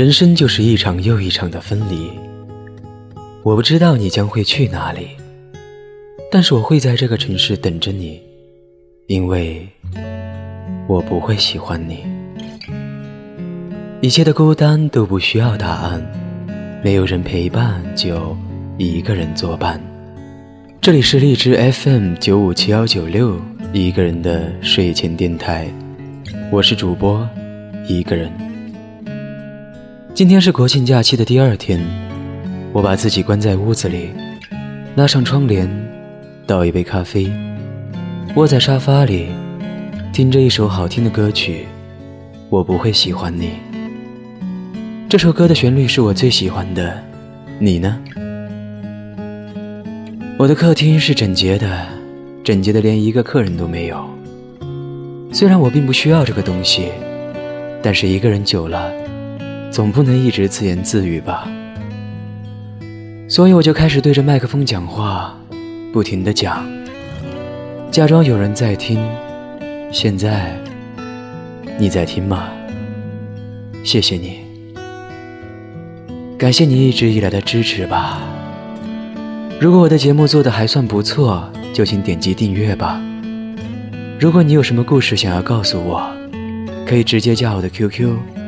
人生就是一场又一场的分离。我不知道你将会去哪里，但是我会在这个城市等着你，因为我不会喜欢你。一切的孤单都不需要答案，没有人陪伴就一个人作伴。这里是荔枝 FM 九五七幺九六一个人的睡前电台，我是主播一个人。今天是国庆假期的第二天，我把自己关在屋子里，拉上窗帘，倒一杯咖啡，窝在沙发里，听着一首好听的歌曲。我不会喜欢你。这首歌的旋律是我最喜欢的，你呢？我的客厅是整洁的，整洁的连一个客人都没有。虽然我并不需要这个东西，但是一个人久了。总不能一直自言自语吧，所以我就开始对着麦克风讲话，不停的讲，假装有人在听。现在你在听吗？谢谢你，感谢你一直以来的支持吧。如果我的节目做的还算不错，就请点击订阅吧。如果你有什么故事想要告诉我，可以直接加我的 QQ。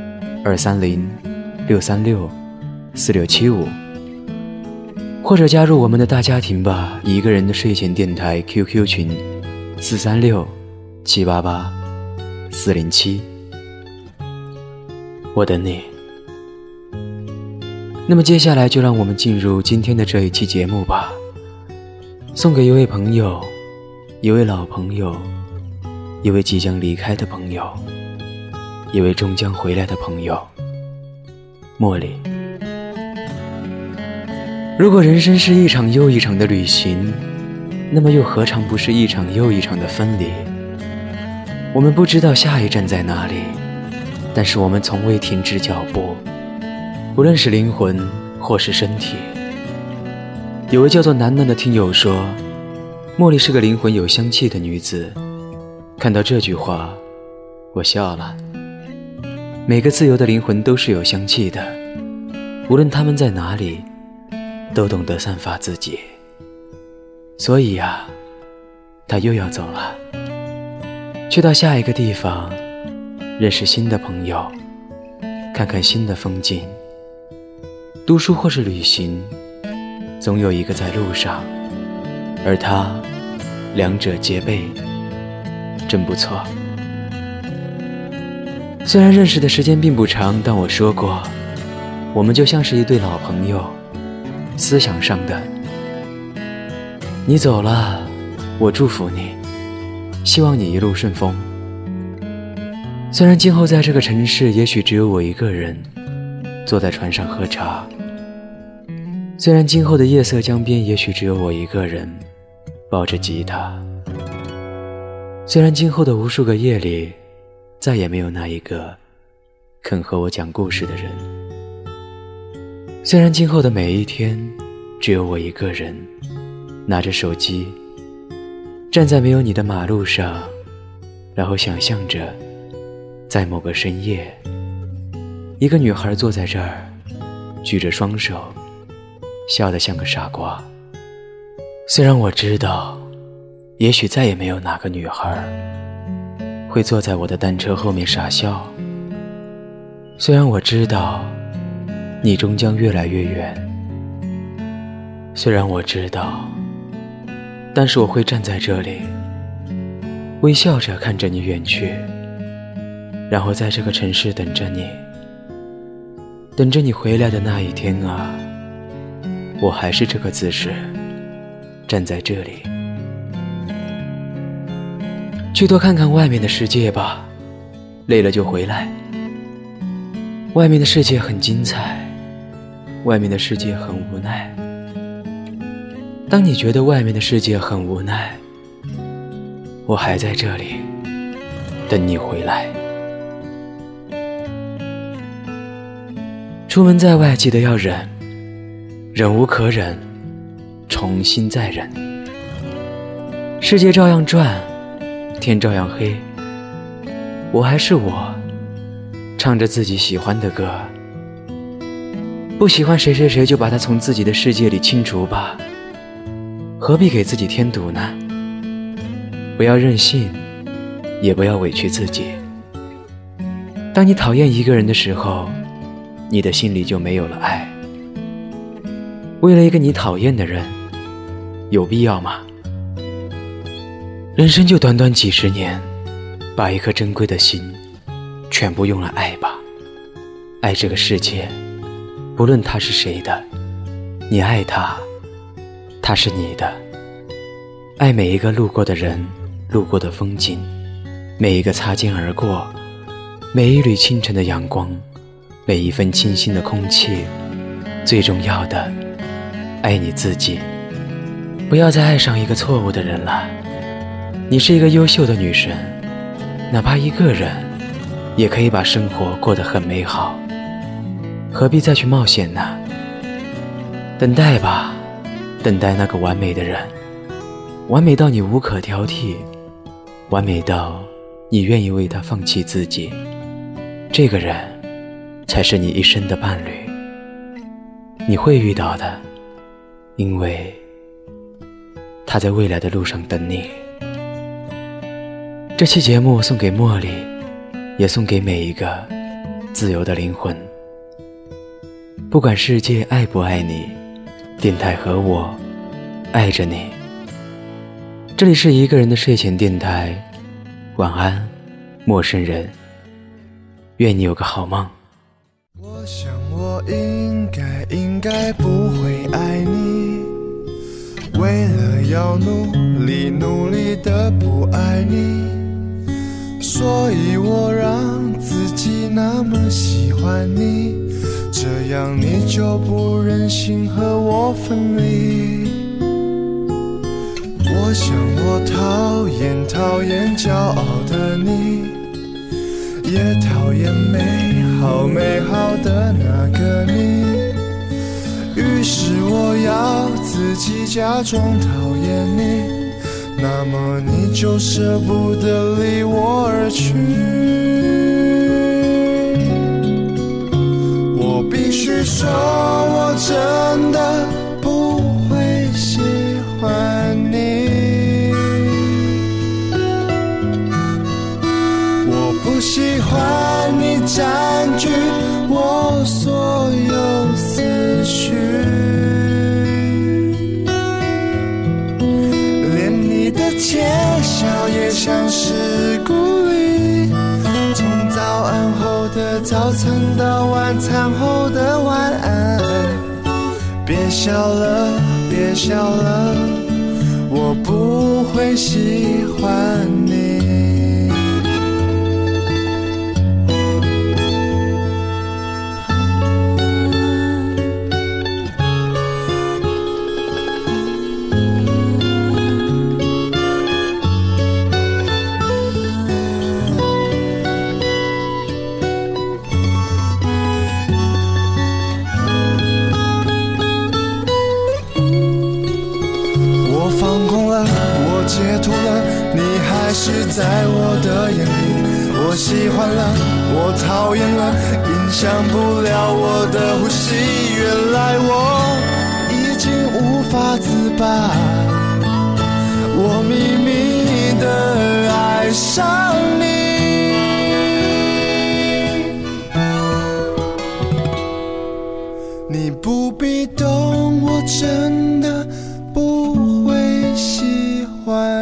二三零六三六四六七五，或者加入我们的大家庭吧。一个人的睡前电台 QQ 群：四三六七八八四零七，我等你。那么接下来就让我们进入今天的这一期节目吧。送给一位朋友，一位老朋友，一位即将离开的朋友。一位终将回来的朋友，茉莉。如果人生是一场又一场的旅行，那么又何尝不是一场又一场的分离？我们不知道下一站在哪里，但是我们从未停止脚步，无论是灵魂或是身体。有位叫做楠楠的听友说，茉莉是个灵魂有香气的女子。看到这句话，我笑了。每个自由的灵魂都是有香气的，无论他们在哪里，都懂得散发自己。所以呀，他又要走了，去到下一个地方，认识新的朋友，看看新的风景。读书或是旅行，总有一个在路上，而他，两者皆备，真不错。虽然认识的时间并不长，但我说过，我们就像是一对老朋友，思想上的。你走了，我祝福你，希望你一路顺风。虽然今后在这个城市，也许只有我一个人，坐在船上喝茶；虽然今后的夜色江边，也许只有我一个人，抱着吉他；虽然今后的无数个夜里。再也没有那一个肯和我讲故事的人。虽然今后的每一天只有我一个人，拿着手机站在没有你的马路上，然后想象着在某个深夜，一个女孩坐在这儿，举着双手，笑得像个傻瓜。虽然我知道，也许再也没有哪个女孩。会坐在我的单车后面傻笑。虽然我知道，你终将越来越远。虽然我知道，但是我会站在这里，微笑着看着你远去，然后在这个城市等着你，等着你回来的那一天啊！我还是这个姿势，站在这里。去多看看外面的世界吧，累了就回来。外面的世界很精彩，外面的世界很无奈。当你觉得外面的世界很无奈，我还在这里等你回来。出门在外，记得要忍，忍无可忍，重新再忍。世界照样转。天照样黑，我还是我，唱着自己喜欢的歌，不喜欢谁谁谁就把他从自己的世界里清除吧，何必给自己添堵呢？不要任性，也不要委屈自己。当你讨厌一个人的时候，你的心里就没有了爱。为了一个你讨厌的人，有必要吗？人生就短短几十年，把一颗珍贵的心全部用来爱吧。爱这个世界，不论他是谁的，你爱他，他是你的。爱每一个路过的人，路过的风景，每一个擦肩而过。每一缕清晨的阳光，每一份清新的空气，最重要的，爱你自己。不要再爱上一个错误的人了。你是一个优秀的女神，哪怕一个人，也可以把生活过得很美好。何必再去冒险呢？等待吧，等待那个完美的人，完美到你无可挑剔，完美到你愿意为他放弃自己。这个人，才是你一生的伴侣。你会遇到的，因为他在未来的路上等你。这期节目送给茉莉，也送给每一个自由的灵魂。不管世界爱不爱你，电台和我爱着你。这里是一个人的睡前电台，晚安，陌生人。愿你有个好梦。我想我应该应该不会爱你，为了要努力努力的不爱你，所以我让自己那么喜欢你，这样你就不忍心和我分离。我想我讨厌讨厌骄傲的你。也讨厌美好美好的那个你，于是我要自己假装讨厌你，那么你就舍不得离我而去。笑了，别笑了，我不会喜欢我喜欢了，我讨厌了，影响不了我的呼吸。原来我已经无法自拔，我秘密的爱上你。你不必懂，我真的不会喜欢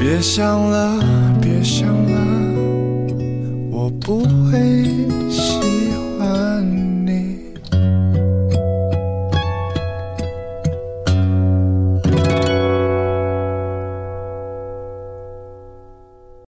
别想了，别想了，我不会。